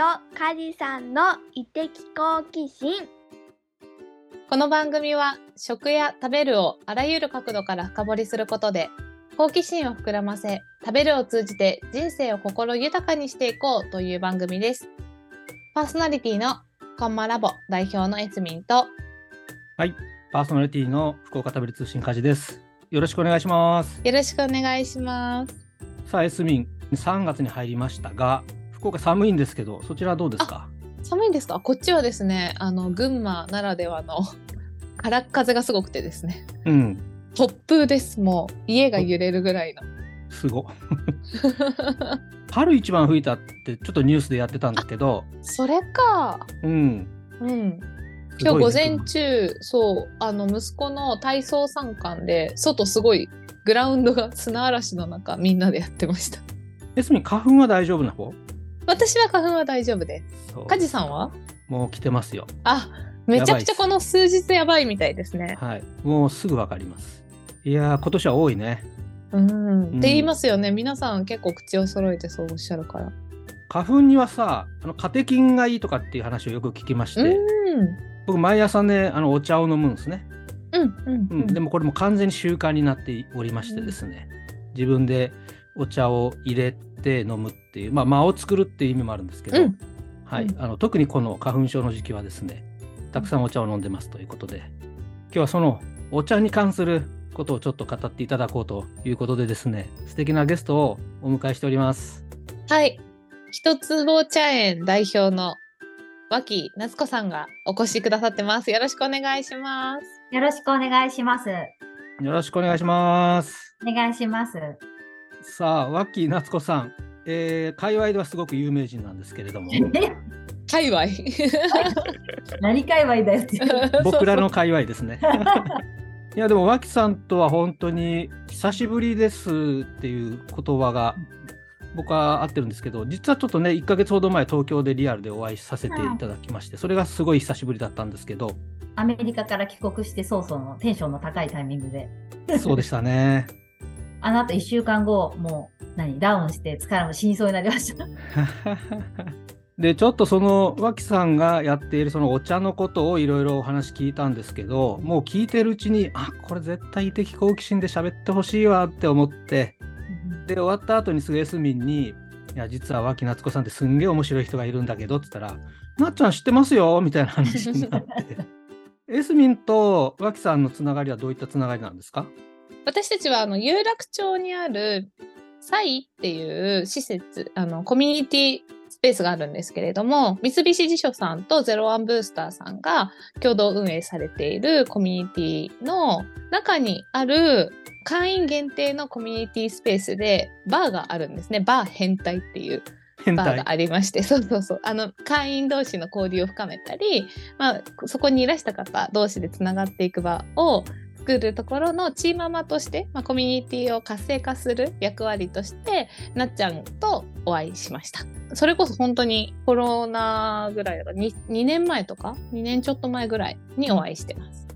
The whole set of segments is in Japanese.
とカジさんの異的好奇心この番組は食や食べるをあらゆる角度から深掘りすることで好奇心を膨らませ食べるを通じて人生を心豊かにしていこうという番組ですパーソナリティのコンマラボ代表のエスミンとはい、パーソナリティの福岡食べる通信家事です。よろしくお願いします。よろしくお願いしますさあ、エスミン、3月に入りましたが、福岡寒いんですけど、そちらはどうですか？寒いんですか？こっちはですねあの群馬ならではの 空っ風がすごくてですね。うん、突風です。もう家が揺れるぐらいの。すご。春一番吹いたってちょっとニュースでやってたんだけど、それか。うん。うん。今日午前中、そうあの息子の体操参観で外すごいグラウンドが砂嵐の中みんなでやってました。エスミン、花粉は大丈夫な方？私は花粉は大丈夫です。梶さんは？もう来てますよ。あめちゃくちゃこの数日やばいみたいですね。はい。もうすぐわかります。いやー、今年は多いね。うん、ん。って言いますよね。皆さん結構口を揃えてそうおっしゃるから。花粉にはさ、あのカテキンがいいとかっていう話をよく聞きましうん。て、僕毎朝ね、あのお茶を飲むんですね。うんうんううん。ん、でもこれも完全に習慣になっておりましてですね、自分でお茶を入れて飲むっていう、まあ、間を作るっていう意味もあるんですけど、うんはいうんあの特にこの花粉症の時期はですねたくさんお茶を飲んでますということで今日はそのお茶に関することをちょっと語っていただこうということでですね素敵なゲストをお迎えしております。はい一坪茶園代表の脇夏子さんがお越しくださってますよろしくお願いしますよろしくお願いします。よろしくお願いします。お願いします。さあ、脇夏子さん、えー、界隈ではすごく有名人なんですけれども、界隈？何界隈だよって。僕らの界隈ですね。いやでも脇さんとは本当に久しぶりですっていう言葉が僕は合ってるんですけど実はちょっとね1ヶ月ほど前東京でリアルでお会いさせていただきましてそれがすごい久しぶりだったんですけどアメリカから帰国して早々のテンションの高いタイミングで。そうでしたね。あの後1週間後、もう何ダウンして疲れも死にそうになりました。でちょっとその脇さんがやっているそのお茶のことをいろいろお話聞いたんですけどもう聞いてるうちにあこれ絶対異的好奇心で喋ってほしいわって思ってで終わった後にすぐエスミンに「いや実は脇夏子さんってすんげえ面白い人がいるんだけど」って言ったら「なっちゃん知ってますよ」みたいな話になって。エスミンと脇さんのつながりはどういったつながりなんですか？私たちはあの有楽町にあるサイっていう施設あのコミュニティスペースがあるんですけれども三菱地所さんとゼロワンブースターさんが共同運営されているコミュニティの中にある会員限定のコミュニティスペースでバーがあるんですね。バー変態っていうバーがありまして、そうそうそう、あの会員同士の交流を深めたり、まあ、そこにいらした方同士でつながっていく場を作るところのチーママとして、まあ、コミュニティを活性化する役割としてなっちゃんとお会いしました。それこそ本当にコロナぐらいだから 2, 2年前とか2年ちょっと前ぐらいにお会いしてます。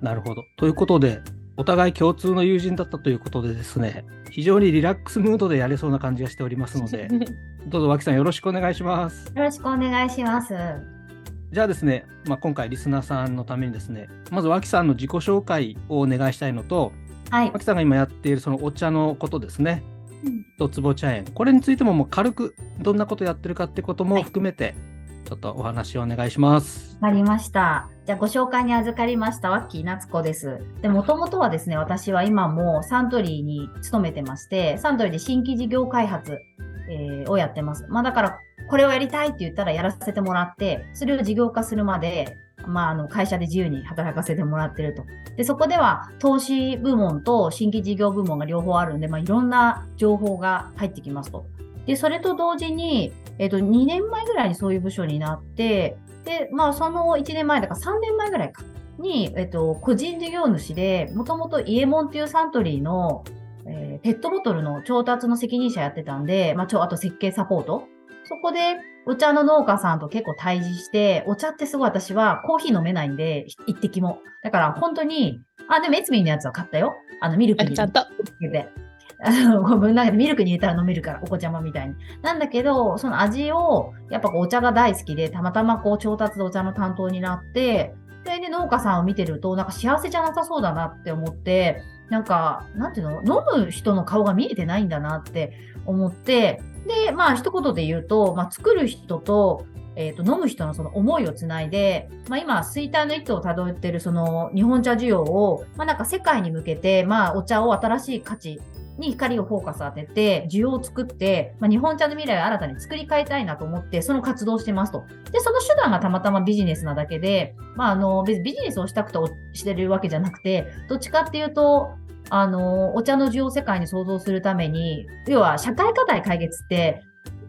なるほど。ということでお互い共通の友人だったということでですね非常にリラックスムードでやれそうな感じがしておりますので どうぞ脇さんよろしくお願いします。よろしくお願いします。じゃあですね、まあ、今回リスナーさんのためにですねまず脇さんの自己紹介をお願いしたいのとはい。脇さんが今やっているそのお茶のことですね一坪茶園これについてももう軽くどんなことやってるかってことも含めてちょっとお話をお願いします。わかりました。じゃあご紹介に預かりましたワッキー夏子です。で、もともとはですね、私は今もサントリーに勤めてまして、サントリーで新規事業開発、えーをやってます。まあだから、これをやりたいって言ったらやらせてもらって、それを事業化するまで、まああの会社で自由に働かせてもらってると。で、そこでは投資部門と新規事業部門が両方あるんで、まあいろんな情報が入ってきますと。で、それと同時に、えっ、と、2年前ぐらいにそういう部署になって、で、まあ、その1年前だから3年前ぐらいかに、えっと、個人事業主で、もともとイエモンっていうサントリーの、えーペットボトルの調達の責任者やってたんで、まあ、ちょ、あと設計サポート。そこで、お茶の農家さんと結構対峙して、お茶ってすごい私はコーヒー飲めないんで、一滴も。だから本当に、あ、でもエツミンのやつは買ったよ。あの、ミルクにあちゃんと。あの、こうぶん投げてミルクに入れたら飲めるから、お子ちゃまみたいに。なんだけど、その味を、やっぱお茶が大好きで、たまたまこう調達でお茶の担当になって、それで農家さんを見てると、なんか幸せじゃなさそうだなって思って、なんか、なんていうの？飲む人の顔が見えてないんだなって思って、で、まあ一言で言うと、まあ作る人と、えー、と飲む人のその思いをつないで、まあ、今、衰退の一途をたどっているその日本茶需要を、まあ、なんか世界に向けて、まあ、お茶を新しい価値に光をフォーカス当てて、需要を作って、まあ、日本茶の未来を新たに作り変えたいなと思って、その活動をしてますと。で、その手段がたまたまビジネスなだけで、まあ、あの、別にビジネスをしたくてしてるわけじゃなくて、どっちかっていうと、あの、お茶の需要世界に創造するために、要は社会課題解決って、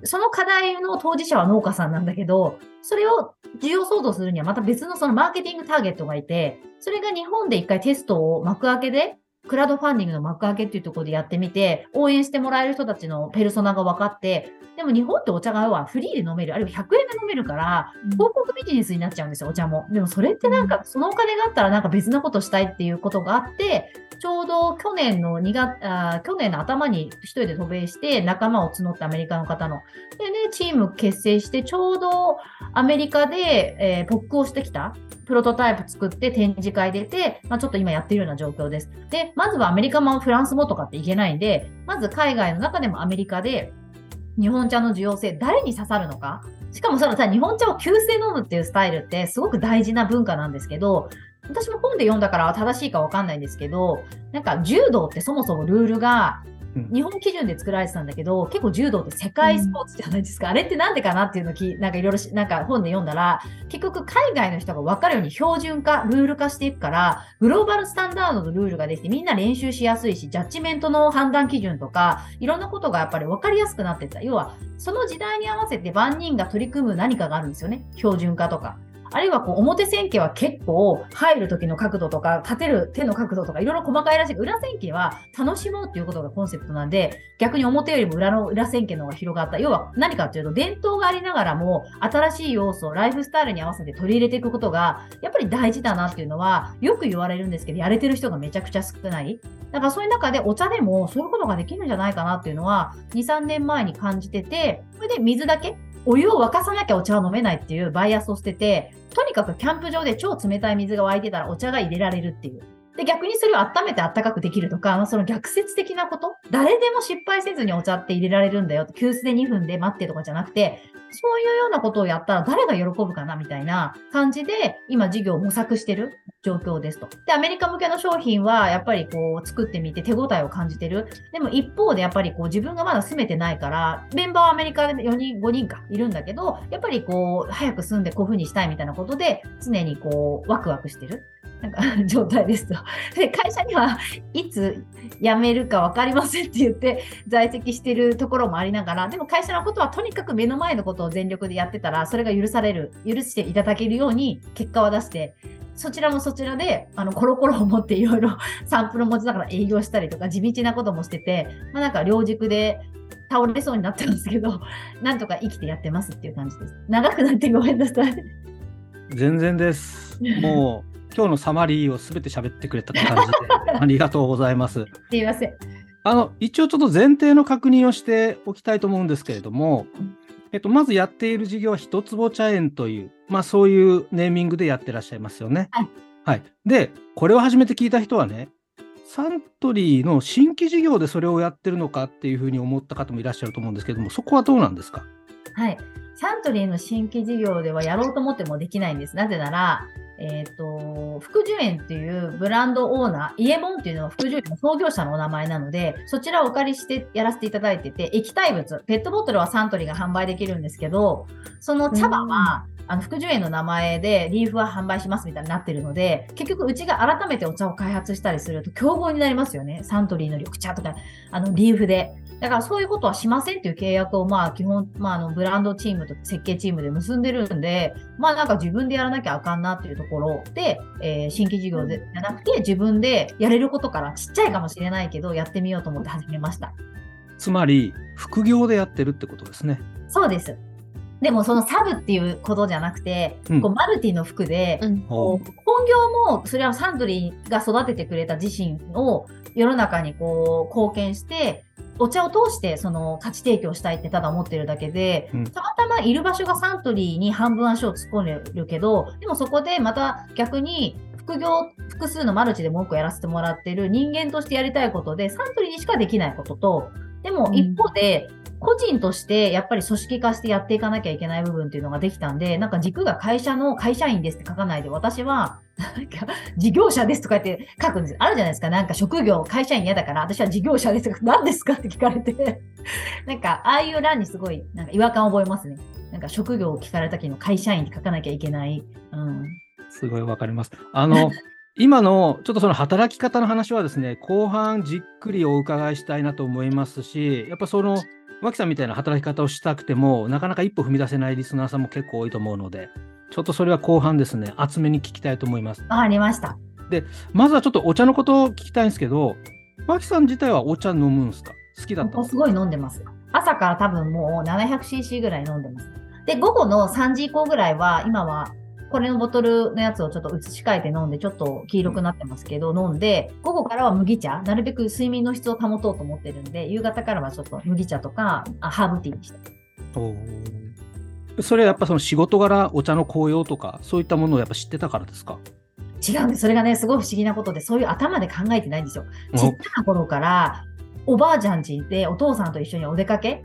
その課題の当事者は農家さんなんだけど、それを需要創造するにはまた別のそのマーケティングターゲットがいて、それが日本で一回テストを幕開けで、クラウドファンディングの幕開けっていうところでやってみて、応援してもらえる人たちのペルソナが分かって、でも日本ってお茶がはフリーで飲める、あるいは100円で飲めるから、広告ビジネスになっちゃうんですよ、お茶も。でもそれってなんか、そのお金があったらなんか別なことしたいっていうことがあって、ちょうど去年の2月、あ去年の頭に一人で渡米して仲間を募ってアメリカの方の。でね、チーム結成して、ちょうどアメリカで、えー、ポックをしてきた。プロトタイプ作って展示会出て、まあ、ちょっと今やってるような状況です。で、まずはアメリカもフランスもとかっていけないんで、まず海外の中でもアメリカで日本茶の需要性、誰に刺さるのか？しかもそのさ、日本茶を急性飲むっていうスタイルってすごく大事な文化なんですけど、私も本で読んだから正しいかわかんないんですけど、なんか柔道ってそもそもルールが日本基準で作られてたんだけど、結構柔道って世界スポーツじゃないですか。あれってなんでかなっていうのき、なんかいろいろ、なんか本で読んだら、結局海外の人が分かるように標準化、ルール化していくから、グローバルスタンダードのルールができてみんな練習しやすいし、ジャッジメントの判断基準とか、いろんなことがやっぱり分かりやすくなってた。要は、その時代に合わせて万人が取り組む何かがあるんですよね。標準化とか。あるいはこう表線形は結構入る時の角度とか立てる手の角度とかいろいろ細かいらしい裏線形は楽しもうっていうことがコンセプトなんで逆に表よりも裏の裏線形の方が広がった要は何かっていうと伝統がありながらも新しい要素をライフスタイルに合わせて取り入れていくことがやっぱり大事だなっていうのはよく言われるんですけどやれてる人がめちゃくちゃ少ない。だからそういう中でお茶でもそういうことができるんじゃないかなっていうのは23年前に感じててそれで水だけ？お湯を沸かさなきゃお茶は飲めないっていうバイアスを捨てて、とにかくキャンプ場で超冷たい水が湧いてたらお茶が入れられるっていう。で、逆にそれを温めて温かくできるとか、まあ、その逆説的なこと？誰でも失敗せずにお茶って入れられるんだよ。急須で2分で待ってとかじゃなくて、そういうようなことをやったら誰が喜ぶかなみたいな感じで、今事業を模索してる状況ですと。で、アメリカ向けの商品はやっぱりこう作ってみて手応えを感じてる。でも一方でやっぱりこう自分がまだ住めてないから、メンバーはアメリカで4人、5人かいるんだけど、やっぱりこう早く住んでこういう風にしたいみたいなことで常にこうワクワクしてる。なんか 状態ですと。で、会社にはいつ辞めるか分かりませんって言って在籍してるところもありながら、でも会社のことはとにかく目の前のことを全力でやってたら、それが許される、許していただけるように結果を出して、そちらもそちらで、あの、コロコロを持っていろいろサンプル持ちながら営業したりとか、地道なこともしてて、まあなんか両軸で倒れそうになってますけど、なんとか生きてやってますっていう感じです。長くなってごめんなさい。全然です。もう今日のサマリーをすべて喋ってくれた感じでありがとうございます。すいません。あの一応ちょっと前提の確認をしておきたいと思うんですけれども、えっと、まずやっている事業は一坪茶園という、まあ、そういうネーミングでやってらっしゃいますよね。はい。はい、で、これを初めて聞いた人はね、サントリーの新規事業でそれをやってるのかっていうふうに思った方もいらっしゃると思うんですけれども、そこはどうなんですか？はい。サントリーの新規事業ではやろうと思ってもできないんです。なぜなら、えっ、と、福寿園っていうブランドオーナー、イエモンっていうのは福寿園の創業者のお名前なので、そちらをお借りしてやらせていただいてて、液体物、ペットボトルはサントリーが販売できるんですけど、その茶葉は、あの、福寿園の名前でリーフは販売しますみたいになってるので、結局うちが改めてお茶を開発したりすると競合になりますよね。サントリーの緑茶とか、あの、リーフで。だからそういうことはしませんっていう契約を、まあ基本、まああの、ブランドチームと設計チームで結んでるんで、まあなんか自分でやらなきゃあかんなっていうところで、えー新規事業でじゃなくて自分でやれることからちっちゃいかもしれないけど、やってみようと思って始めました。つまり、副業でやってるってことですね。そうです。でもそのサブっていうことじゃなくて、うん。こうマルティの服で、うん。ほこう本業もそれはサントリーが育ててくれた自身を世の中にこう貢献して、お茶を通してその価値提供したいってただ思ってるだけで、うん。たまたまいる場所がサントリーに半分足を突っ込んでるけど、でもそこでまた逆に副業、複数のマルチで文句やらせてもらってる人間としてやりたいことで、サントリーにしかできないことと、でも一方で、個人としてやっぱり組織化してやっていかなきゃいけない部分っていうのができたんで、なんか軸が会社の会社員ですって書かないで、私は、なんか事業者ですとかって書くんですあるじゃないですか。なんか職業、会社員嫌だから、私は事業者ですとか、何ですかって聞かれて、なんか、ああいう欄にすごい、なんか違和感を覚えますね。なんか職業を聞かれた時の会社員って書かなきゃいけない。うん。すごいわかります。あの、今のちょっとその働き方の話はですね、後半じっくりお伺いしたいなと思いますし、やっぱその、脇さんみたいな働き方をしたくても、なかなか一歩踏み出せないリスナーさんも結構多いと思うので、ちょっとそれは後半ですね、厚めに聞きたいと思います。わかりました。まずはちょっとお茶のことを聞きたいんですけど、脇さん自体はお茶飲むんですか？好きだったすごい飲んでます。朝から多分もう 700cc ぐらい飲んでます。で、午後の3時以降ぐらいは、今はこれのボトルのやつをちょっと移し替えて飲んで、ちょっと黄色くなってますけど、飲んで、午後からは麦茶、なるべく睡眠の質を保とうと思ってるんで、夕方からはちょっと麦茶とか、あハーブティーにして。おーそれはやっぱその仕事柄、お茶の効用とか、そういったものをやっぱ知ってたからですか？違うんです。それがね、すごい不思議なことで、そういう頭で考えてないんですよ。ちっちゃな頃から、おばあちゃん家でお父さんと一緒にお出かけ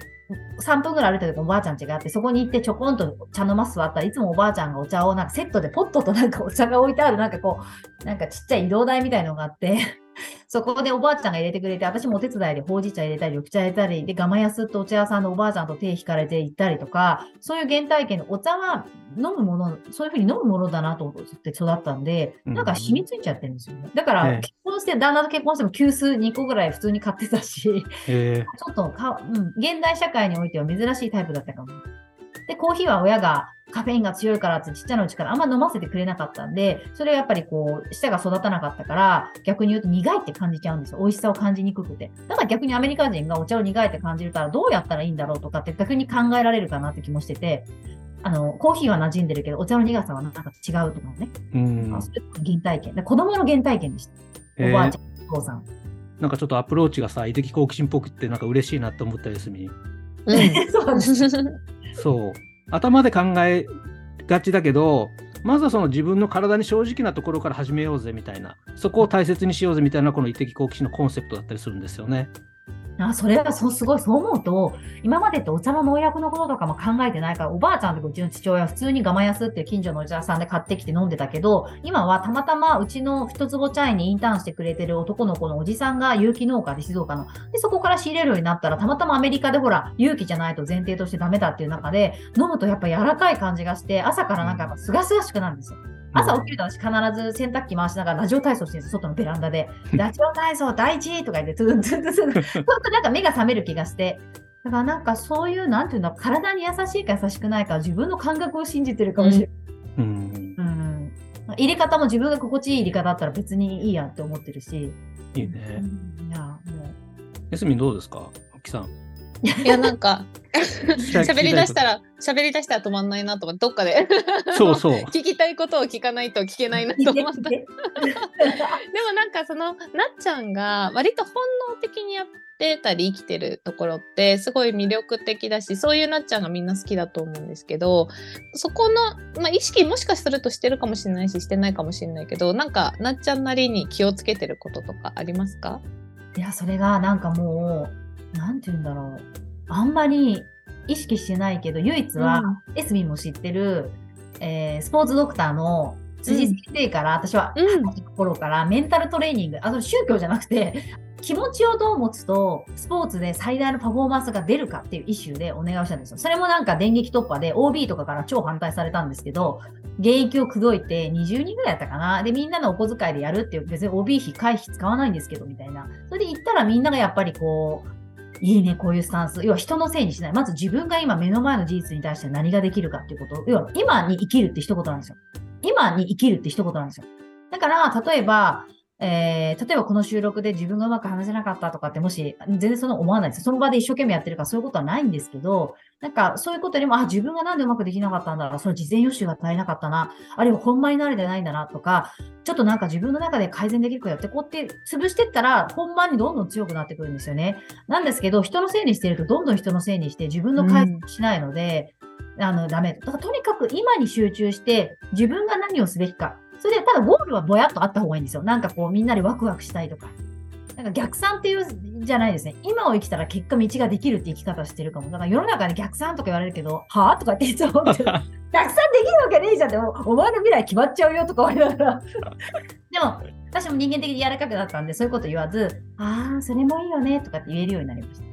3分ぐらい歩いた時おばあちゃん家があって、そこに行ってちょこんと茶の間座ったらいつもおばあちゃんがお茶をなんかセットでポットとなんかお茶が置いてあるなんかこう、なんかちっちゃい移動台みたいのがあって、そこでおばあちゃんが入れてくれて、私もお手伝いでほうじ茶入れたり、緑茶入れたり、で、ガマヤスってお茶屋さんのおばあちゃんと手引かれて行ったりとか、そういう原体験のお茶は飲むもの、そういうふうに飲むものだなと思って育ったんで、なんか染みついちゃってるんですよね。だかええら結婚して、旦那と結婚しても急須2個ぐらい普通に買ってたし、え ちょっとか、うん、現代社会においては珍しいタイプだったかも。で、コーヒーは親がカフェインが強いからってちっちゃなうちからあんま飲ませてくれなかったんで、それはやっぱりこう、舌が育たなかったから、逆に言うと苦いって感じちゃうんですよ。美味しさを感じにくくて。だから逆にアメリカ人がお茶を苦いって感じるから、どうやったらいいんだろうとかって逆に考えられるかなって気もしてて、あの、コーヒーは馴染んでるけど、お茶の苦さはなんか違うとかね。うんあそ原体験。で子供の原体験でした。えーおばあちゃん、お父さん。なんかちょっとアプローチがさ、異的好奇心っぽくってなんか嬉しいなと思ったりするうん そうなんです。そう。頭で考えがちだけど、まずはその自分の体に正直なところから始めようぜみたいな、そこを大切にしようぜみたいな、この異的好奇心のコンセプトだったりするんですよね。あそれはそうすごい、そう思うと、今までってお茶の農薬のこととかも考えてないから、おばあちゃんとうちの父親は普通にガマヤスっていう近所のお茶屋さんで買ってきて飲んでたけど、今はたまたまうちの一坪茶園にインターンしてくれてる男の子のおじさんが有機農家で静岡の。で、そこから仕入れるようになったら、たまたまアメリカでほら、有機じゃないと前提としてダメだっていう中で、飲むとやっぱ柔らかい感じがして、朝からなんかやっぱすがすがしくなるんですよ。朝起きると私必ず洗濯機回しながらラジオ体操してるんです外のベランダで。ラジオ体操第一とか言って、トゥントゥントゥントゥン。そうするとなんか目が覚める気がして。だからなんかそういう、なんていうんだ、体に優しいか優しくないか、自分の感覚を信じてるかもしれない。うん。うん。入れ方も自分が心地いい入れ方だったら別にいいやって思ってるし。いいね。うんいや、もエスミンどうですか？沖さん。いやなんか喋り出したら喋り出したら止まんないなと思ってどっかでそうそう。聞きたいことを聞かないと聞けないなう。と思った。でもなんかそのなっちゃんが割と本能的にやってたり生きてるところってすごい魅力的だしそういうなっちゃんがみんな好きだと思うんですけどそこの、まあ、意識もしかするとしてるかもしれないししてないかもしれないけどなんかなっちゃんなりに気をつけてることとかありますか？いや、それがなんかもう、なんて言うんだろう。あんまり意識してないけど、唯一は、エスミンも知ってる、えースポーツドクターの辻先生から、私は、うん頃からメンタルトレーニング、あの宗教じゃなくて、気持ちをどう持つと、スポーツで最大のパフォーマンスが出るかっていうイシューでお願いをしたんですよ。それもなんか電撃突破で OB とかから超反対されたんですけど、現役を口説いて20人ぐらいだったかな。で、みんなのお小遣いでやるっていう、別に OB 費、会費使わないんですけど、みたいな。それで言ったらみんながやっぱりこう、いいね、こういうスタンス。要は人のせいにしない。まず自分が今目の前の事実に対して何ができるかっていうこと。要は今に生きるって一言なんですよ。今に生きるって一言なんですよ。だから、例えば、えー例えばこの収録で自分がうまく話せなかったとかってもし、全然その思わないです。その場で一生懸命やってるからそういうことはないんですけど、なんかそういうことよりも、あ、自分がなんでうまくできなかったんだろう、その事前予習が足りなかったな、あるいは本番に慣れてないんだなとか、ちょっとなんか自分の中で改善できることやってこうやって潰してったら、本番にどんどん強くなってくるんですよね。なんですけど、人のせいにしてるとどんどん人のせいにして自分の改善しないので、あの、ダメ。だからとにかく今に集中して、自分が何をすべきか。それで、ただゴールはぼやっとあった方がいいんですよ。なんかこう、みんなでワクワクしたいとか。なんか逆算っていうじゃないですね。今を生きたら結果道ができるって生き方してるかも。だから世の中で逆算とか言われるけど、はぁとかっていつも思ってる。逆算できるわけねえじゃんって、おお前の未来決まっちゃうよとか思いながら。でも、私も人間的に柔らかくなったんで、そういうこと言わず、ああ、それもいいよねとかって言えるようになりました。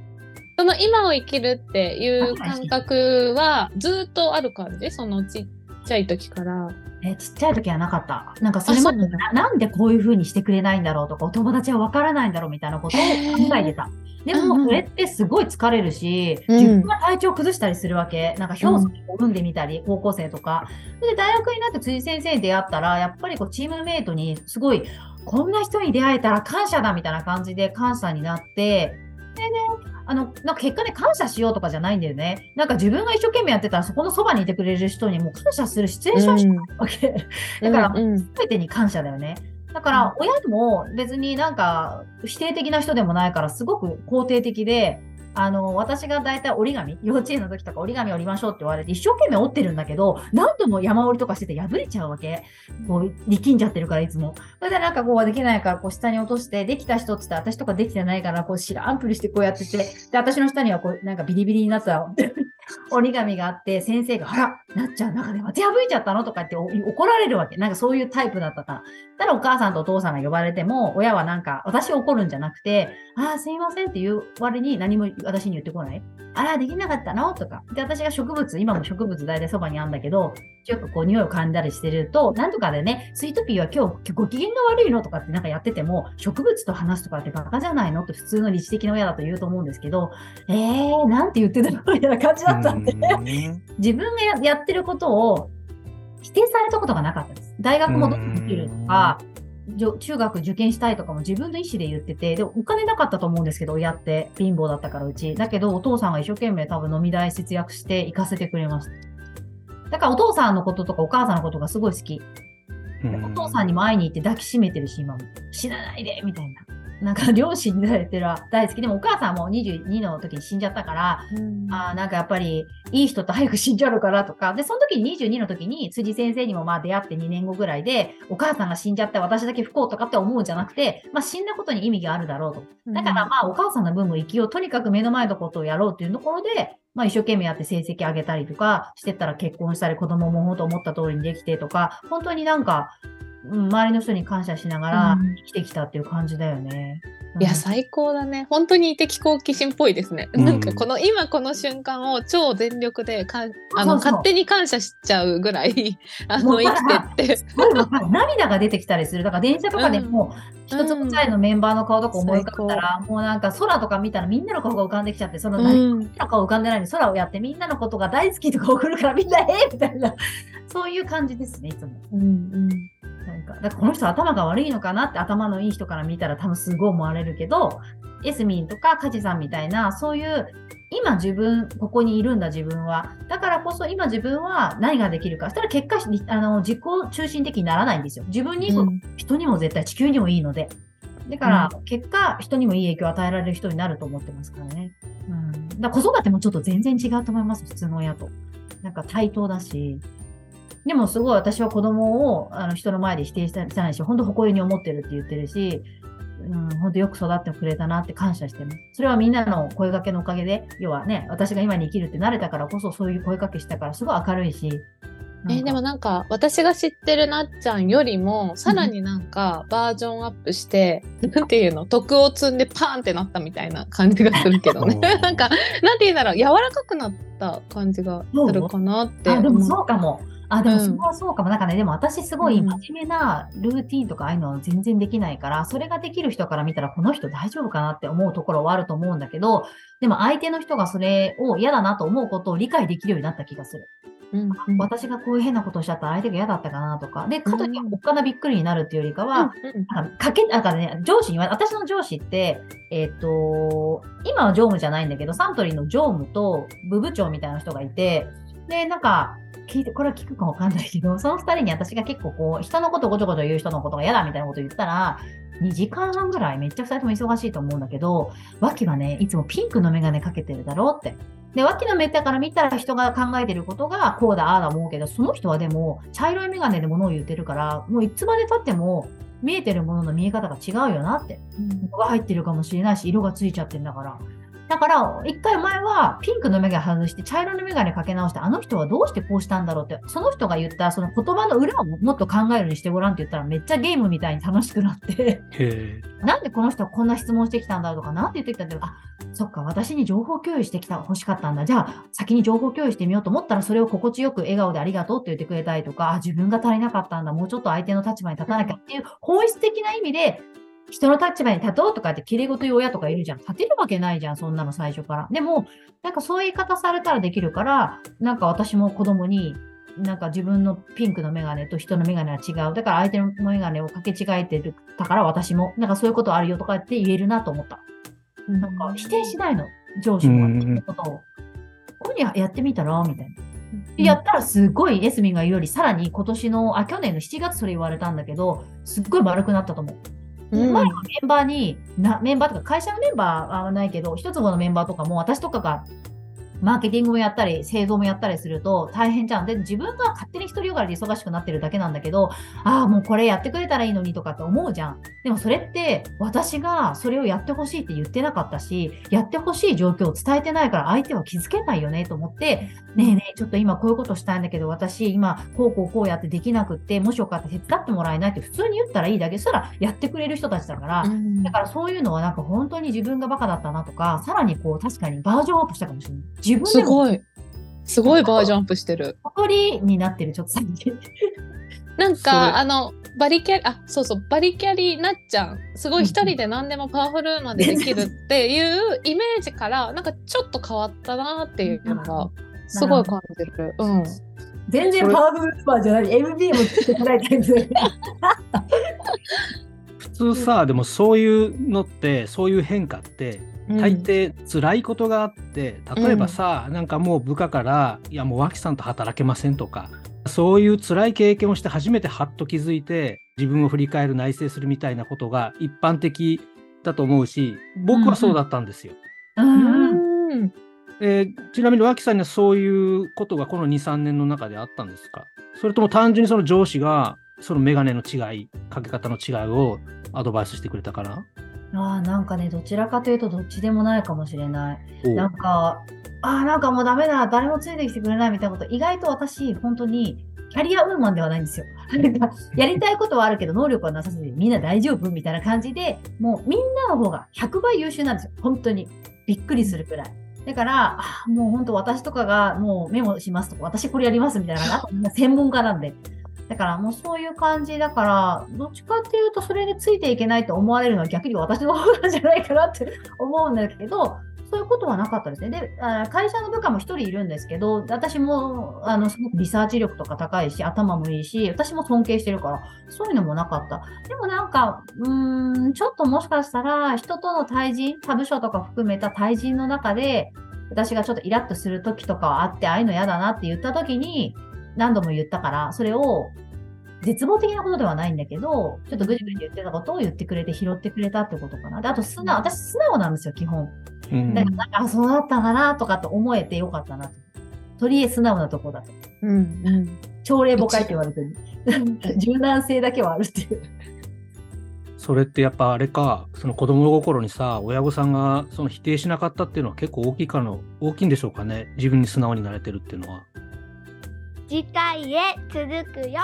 その今を生きるっていう感覚はずっとある感じ？そのちっちゃい時から。えーちっちゃい時はなかった。なんかそれまでなんでこういう風にしてくれないんだろうとか、お友達はわからないんだろうみたいなことを考えてた。でも、うんうんそれってすごい疲れるし、うん自分が体調崩したりするわけ。なんか表情を産んでみたり、高校生とか。で大学になって辻先生に出会ったら、やっぱりこうチームメイトにすごい、こんな人に出会えたら感謝だみたいな感じで感謝になって、でね、あの、なんか結果ね、感謝しようとかじゃないんだよね。なんか自分が一生懸命やってたら、そこのそばにいてくれる人にもう感謝するシチュエーションしかないわけ。だからうんうん全てに感謝だよね。だから、親も別になんか否定的な人でもないから、すごく肯定的で、あの、私が大体折り紙、幼稚園の時とか折り紙折りましょうって言われて、一生懸命折ってるんだけど、何度も山折りとかしてて破れちゃうわけ。こう、力んじゃってるから、いつも。それでなんかこうは、できないから、こう、下に落として、できた人ってって、私とかできてないから、こう、しらんぷりしてこうやってて、で、私の下にはこう、なんかビリビリになった 折り紙があって、先生が、あら、なっちゃん中でまた破いちゃったのとかって怒られるわけ。なんかそういうタイプだったから。ただお母さんとお父さんが呼ばれても、親はなんか、私怒るんじゃなくて、ああ、すいませんって言う割に何も私に言ってこない。あら、できなかったの？とか。で、私が植物、今も植物大体そばにあるんだけど、よくこう匂いを噛んだりしてると、なんとかでね、スイートピーは今日ご機嫌が悪いのとかってなんかやってても、植物と話すとかってバカじゃないの？って普通の理知的な親だと言うと思うんですけど、えー、なんて言ってたの？みたいな感じだったんで、自分がややってることを否定されたことがなかったです。大学もどんどんできるとか、じょ中学受験したいとかも自分の意思で言ってて、でもお金なかったと思うんですけど、親って貧乏だったからうち。だけどお父さんが一生懸命多分飲み代節約して行かせてくれました。だからお父さんのこととかお母さんのことがすごい好き。お父さんにも会いに行って抱きしめてるし、今も。死なないでみたいな。なんか両親になれてるは大好き。でもお母さんも22の時に死んじゃったから、あーなんかやっぱりいい人と早く死んじゃうからとか、で、その時に22の時に辻先生にもまあ出会って2年後ぐらいで、お母さんが死んじゃって私だけ不幸とかって思うんじゃなくて、まあ死んだことに意味があるだろうと。だからまあお母さんの分も生きよう。とにかく目の前のことをやろうっていうところで、まあ一生懸命やって成績上げたりとかしてったら結婚したり子供も本当思った通りにできてとか、本当になんか、うん周りの人に感謝しながらうん生きてきたっていう感じだよね。いや、うん最高だね。本当に知的好奇心っぽいですね。うんなんかこの今この瞬間を超全力でかあの勝手に感謝しちゃうぐらい あの生きてって。涙が出てきたりする。だから電車とかでも、一つもチャイのメンバーの顔とか思い浮かべたら、もうなんか空とか見たらみんなの顔が浮かんできちゃって、その何うんの顔浮かんでないのに空をやってみんなのことが大好きとか送るからみんなえーみたいな、そういう感じですね、いつも。うんうんなんか、だからこの人頭が悪いのかなって頭のいい人から見たら多分すごい思われるけど、エスミンとかカジさんみたいな、そういう、今自分、ここにいるんだ自分は。だからこそ今自分は何ができるか。そしたら結果、あの、自己中心的にならないんですよ。自分にうん人にも絶対地球にもいいので。だから、結果、人にもいい影響を与えられる人になると思ってますからね。うん。だから子育てもちょっと全然違うと思います、普通の親と。なんか対等だし。でもすごい私は子供をあの人の前で否定したないし、本当誇りに思ってるって言ってるし、うん、本当よく育ってくれたなって感謝してます。それはみんなの声掛けのおかげで、要はね、私が今に生きるって慣れたからこそそういう声かけしたからすごい明るいし。えーでもなんか私が知ってるなっちゃんよりもさらになんかバージョンアップして、なんていうの？徳を積んでパーンってなったみたいな感じがするけどね。なんかなんていうんだろう？柔らかくなった感じがするかなってあ、でもそうかも。あ、でもうん。それはそうかも。なんかね、でも私すごいうん真面目なルーティンとかああいうのは全然できないから、それができる人から見たらこの人大丈夫かなって思うところはあると思うんだけど、でも相手の人がそれを嫌だなと思うことを理解できるようになった気がする。うん私がこういう変なことをしちゃったら相手が嫌だったかなとか、で、かといっておっかなびっくりになるっていうよりかは、なんかかけ、なんかね、上司に言わ私の上司って、えっ、と、今は常務じゃないんだけど、サントリーの常務と部部長みたいな人がいて、で、なんか、聞いて、これは聞くかわかんないけど、その二人に私が結構こう、人のことごちょごちょ言う人のことが嫌だみたいなこと言ったら、2時間半ぐらいめっちゃ二人とも忙しいと思うんだけど、脇はね、いつもピンクのメガネかけてるだろうって。で、脇のメタから見たら人が考えてることがこうだ、ああだ思うけど、その人はでも茶色いメガネで物を言ってるから、もういつまで経っても見えてるものの見え方が違うよなって。色が入ってるかもしれないし、色がついちゃってるんだから。だから、一回前はピンクのメガネ外して茶色のメガネかけ直して、あの人はどうしてこうしたんだろうって、その人が言ったその言葉の裏をもっと考えるようにしてごらんって言ったらめっちゃゲームみたいに楽しくなって。なんでこの人はこんな質問してきたんだろうとか、なんて言ってきたんだろう。あ、そっか、私に情報共有してきた、欲しかったんだ。じゃあ、先に情報共有してみようと思ったら、それを心地よく笑顔でありがとうって言ってくれたりとか、あ、自分が足りなかったんだ。もうちょっと相手の立場に立たなきゃっていう本質的な意味で、人の立場に立とうとかって綺麗事言う親とかいるじゃん。立てるわけないじゃん、そんなの最初から。でも、なんかそういう言い方されたらできるから、なんか私も子供に、なんか自分のピンクのメガネと人のメガネは違う。だから相手のメガネをかけ違えてる。だから私も、なんかそういうことあるよとかって言えるなと思った。なんか否定しないの、上司もうんことを。こういうふうにやってみたらみたいな。でやったらすごいエスミンが言うより、さらに今年の、あ、去年の7月それ言われたんだけど、すっごい丸くなったと思う。前のメンバーにな、メンバーとか会社のメンバーはないけど、一坪のメンバーとかも私とかがマーケティングもやったり、製造もやったりすると大変じゃん。で、自分が勝手に一人よがりで忙しくなってるだけなんだけど、ああ、もうこれやってくれたらいいのにとかって思うじゃん。でもそれって私がそれをやってほしいって言ってなかったし、やってほしい状況を伝えてないから相手は気づけないよねと思って、ねえねえ、ちょっと今こういうことしたいんだけど、私今こうこうこうやってできなくって、もしよかったら手伝ってもらえないって普通に言ったらいいだけ。そしたらやってくれる人たちだから、だからそういうのはなんか本当に自分がバカだったなとか、さらにこう確かにバージョンアップしたかもしれない。自分でもすごい。すごいバージョンアップしてる。小鳥になってる、ちょっと最近。なんかあのバリキャリあそうそうバリキャリなっちゃんすごい一人で何でもパワフルまでできるっていうイメージからなんかちょっと変わったなっていうのがすごい感じる。うん。全然パワフルスパーじゃない。MBA もつけてないタイプ。普通さ、でもそういうのって、そういう変化って、大抵辛いことがあって、例えばさ、なんかもう部下から、いやもう脇さんと働けませんとか、そういう辛い経験をして初めてハッと気づいて、自分を振り返る、内省するみたいなことが一般的だと思うし、僕はそうだったんですよ。うん。ちなみに脇さんにはそういうことがこの2、3年の中であったんですか？それとも単純にその上司がそのメガネの違い、かけ方の違いをアドバイスしてくれたかなああ、なんかね、どちらかというとどっちでもないかもしれない。なんか、ああ、なんかもうダメだ、誰もついてきてくれないみたいなこと、意外と私、本当に、キャリアウーマンではないんですよ。やりたいことはあるけど、能力はなさすぎて、みんな大丈夫みたいな感じで、もうみんなの方が100倍優秀なんですよ。本当に。びっくりするくらい。だから、もう本当私とかがもうメモしますとか、私これやりますみたいな、あとみんな専門家なんで。だからもうそういう感じだから、どっちかっていうとそれについていけないと思われるのは逆に私の方なんじゃないかなって 思うんだけど、そういうことはなかったですね。で、会社の部下も一人いるんですけど、私も、あの、すごくリサーチ力とか高いし、頭もいいし、私も尊敬してるから、そういうのもなかった。でもなんか、うーん、ちょっともしかしたら、人との対人、他部署とか含めた対人の中で、私がちょっとイラッとする時とかはあって、ああいうの嫌だなって言った時に、何度も言ったから、それを、絶望的なことではないんだけど、ちょっとぐじぐじ言ってたことを言ってくれて拾ってくれたってことかな。で、あと素直、私素直なんですよ、基本。うんだからなんか、あ、そうだったかなとかって思えてよかったなと。とりあえず素直なとこだと。うんうん。朝礼誤解って言われてる。柔軟性だけはあるっていう。それってやっぱあれか、その子供心にさ、親御さんがその否定しなかったっていうのは結構大きいかの、大きいんでしょうかね。自分に素直になれてるっていうのは。次回へ続くよ。